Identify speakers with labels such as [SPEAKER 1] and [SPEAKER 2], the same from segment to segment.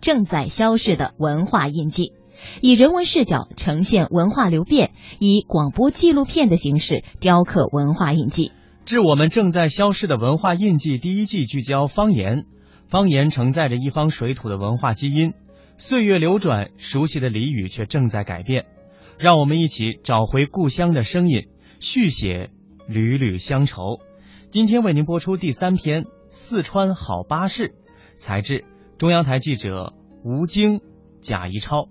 [SPEAKER 1] 正在消逝的文化印记，以人文视角呈现文化流变，以广播纪录片的形式雕刻文化印记。
[SPEAKER 2] 致我们正在消失的文化印记第一季聚焦方言，方言承载着一方水土的文化基因，岁月流转，熟悉的俚语却正在改变。让我们一起找回故乡的声音，续写缕缕乡愁。今天为您播出第三篇《四川好巴士》，材质中央台记者吴京、贾一超。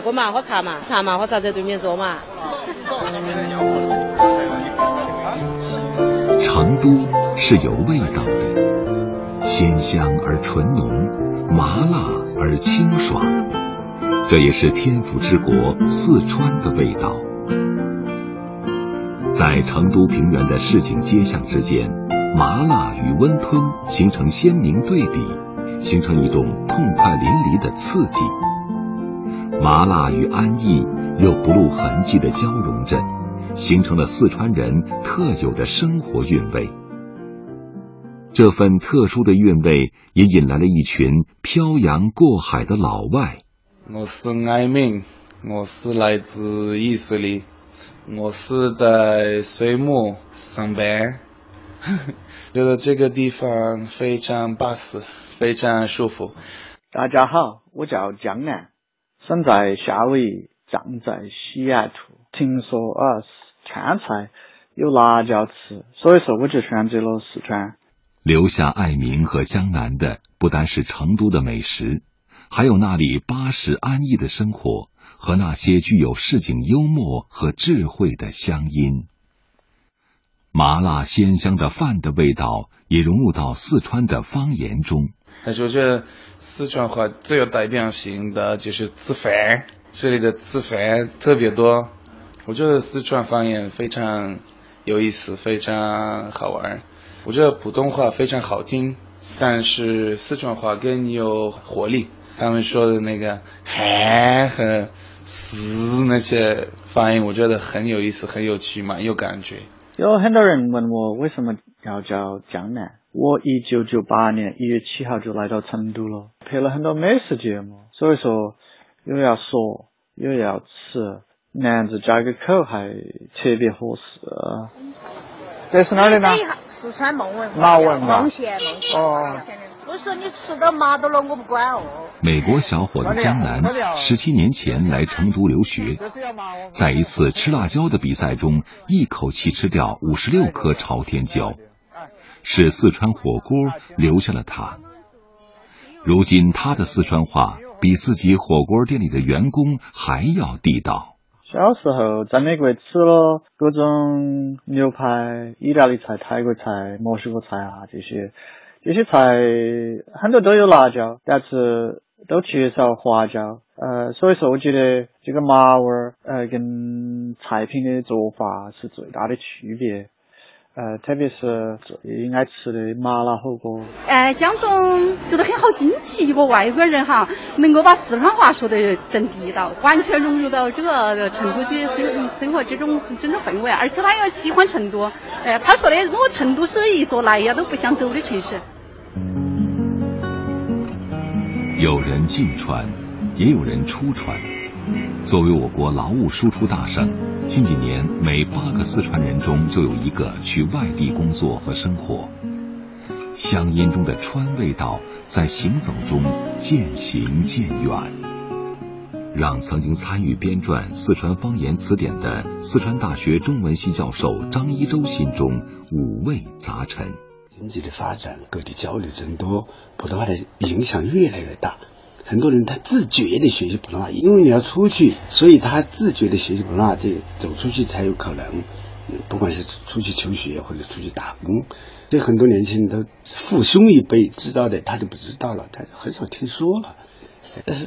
[SPEAKER 3] 哥嘛，喝茶嘛，茶嘛，喝茶在对面坐嘛。
[SPEAKER 4] 成都是有味道的，鲜香而纯浓，麻辣而清爽，这也是天府之国四川的味道。在成都平原的市井街巷之间，麻辣与温吞形成鲜明对比，形成一种痛快淋漓的刺激。麻辣与安逸又不露痕迹的交融着，形成了四川人特有的生活韵味。这份特殊的韵味也引来了一群漂洋过海的老外。
[SPEAKER 5] 我是艾明，我是来自以色列，我是在水木上班，觉得这个地方非常巴适，非常舒服。
[SPEAKER 6] 大家好，我叫江南。生在夏威夷，长在西雅图。听说啊，川菜有辣椒吃，所以说我就选择了四川。
[SPEAKER 4] 留下爱民和江南的，不单是成都的美食，还有那里巴适安逸的生活和那些具有市井幽默和智慧的乡音。麻辣鲜香的饭的味道也融入到四川的方言中。
[SPEAKER 5] 但是我觉得四川话最有代表性的就是吃饭，这里的吃饭特别多。我觉得四川方言非常有意思，非常好玩。我觉得普通话非常好听，但是四川话更有活力。他们说的那个“嗨”和“嘶”那些发音，我觉得很有意思，很有趣，蛮有感觉。
[SPEAKER 6] 有很多人问我为什么要叫江南。我一九九八年一月七号就来到成都了，拍了很多美食节目，所以说又要说又要吃，南字加个口还特别合适。
[SPEAKER 7] 这是哪里呢？
[SPEAKER 8] 四川孟文。
[SPEAKER 7] 孟文
[SPEAKER 8] 孟县，孟县。哦。我说你吃到麻到了，我不管哦。
[SPEAKER 4] 美国小伙子江南十七年前来成都留学，在一次吃辣椒的比赛中，一口气吃掉五十六颗朝天椒。是四川火锅留下了他。如今他的四川话比自己火锅店里的员工还要地道。
[SPEAKER 6] 小时候在美国吃了各种牛排、意大利菜、泰国菜、墨西哥菜啊这些，这些菜很多都有辣椒，但是都缺少花椒。呃，所以说我觉得这个麻味儿呃跟菜品的做法是最大的区别。呃，特别是最爱吃的麻辣火锅。
[SPEAKER 9] 哎，江总觉得很好惊奇，一个外国人哈，能够把四川话说得真地道，完全融入到这个成都区生生活这种这种氛围，而且他又喜欢成都。哎，他说的我成都是一座来呀都不想走的城市。
[SPEAKER 4] 有人进川，也有人出川。作为我国劳务输出大省，近几年每八个四川人中就有一个去外地工作和生活。乡音中的川味道在行走中渐行渐远，让曾经参与编撰《四川方言词典》的四川大学中文系教授张一舟心中五味杂陈。
[SPEAKER 10] 经济的发展，各地交流增多，普通话的影响越来越大。很多人他自觉的学习普通话，因为你要出去，所以他自觉的学习普通话，这走出去才有可能。不管是出去求学或者出去打工，这很多年轻人都父兄一辈知道的，他就不知道了，他很少听说了。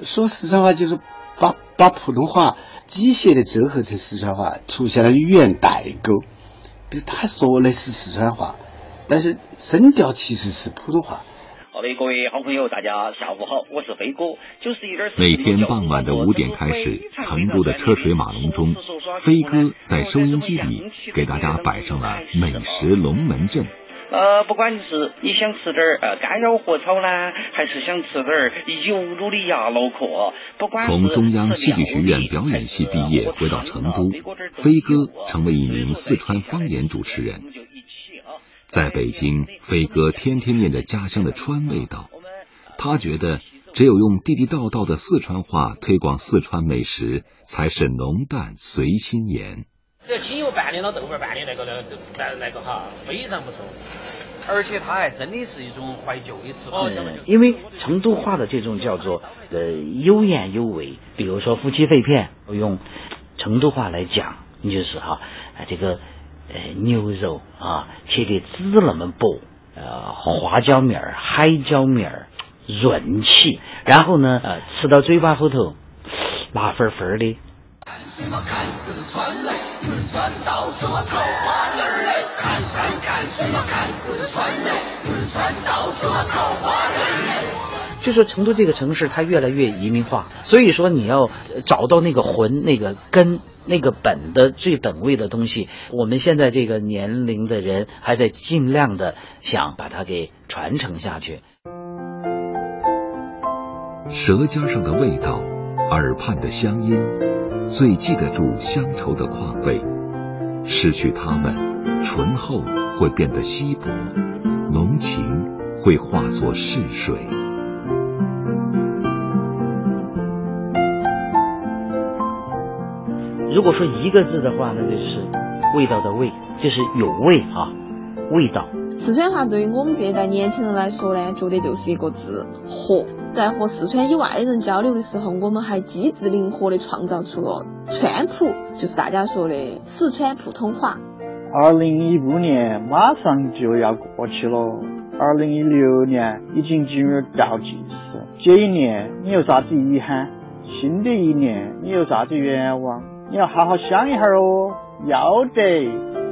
[SPEAKER 10] 说四川话就是把把普通话机械的折合成四川话，出现了语言代沟。比如他说的是四川话，但是声调其实是普通话。
[SPEAKER 11] 好的，各位好朋友，大家下午好，我是飞哥。
[SPEAKER 4] 每天傍晚的五点开始，成都的车水马龙中，飞哥在收音机里给大家摆上了美食龙门阵。
[SPEAKER 11] 呃，不管你是你想吃点儿呃干肉火炒呢，还是想吃点儿油卤的鸭脑壳，不管
[SPEAKER 4] 从中央戏剧学院表演系毕业回到成都，飞哥成为一名四川方言主持人。在北京，飞哥天天念着家乡的川味道，他觉得只有用地地道道的四川话推广四川美食，才是浓淡随心言。
[SPEAKER 12] 这经油拌的老豆腐拌的那个那个那那个哈，非常不错，而且它还真的是一种怀旧的吃法。
[SPEAKER 13] 因为成都话的这种叫做呃有言有味，比如说夫妻肺片，用成都话来讲，你就是哈这个呃牛肉啊切的籽那么薄，呃花椒面儿、海椒面儿润气，然后呢呃吃到嘴巴后头辣粉粉的。看什么看四川嘞？四川到处啊桃花儿嘞，看山看水嘛看四川嘞，四川到处啊桃花儿嘞。就说成都这个城市，它越来越移民化，所以说你要找到那个魂、那个根、那个本的最本位的东西，我们现在这个年龄的人还在尽量的想把它给传承下去。
[SPEAKER 4] 舌尖上的味道，耳畔的乡音。最记得住乡愁的况味，失去它们，醇厚会变得稀薄，浓情会化作逝水。
[SPEAKER 13] 如果说一个字的话，那就是味道的味，就是有味啊，味道。
[SPEAKER 14] 四川话对于我们这一代年轻人来说呢，觉得就是一个字“和”。在和四川以外的人交流的时候，我们还机智灵活的创造出了川普，就是大家说的四川普通话。
[SPEAKER 6] 二零一五年马上就要过去了，二零一六年已经进入倒计时。这一年你有啥子遗憾？新的一年你有啥子愿望？你要好好想一下哦，要得。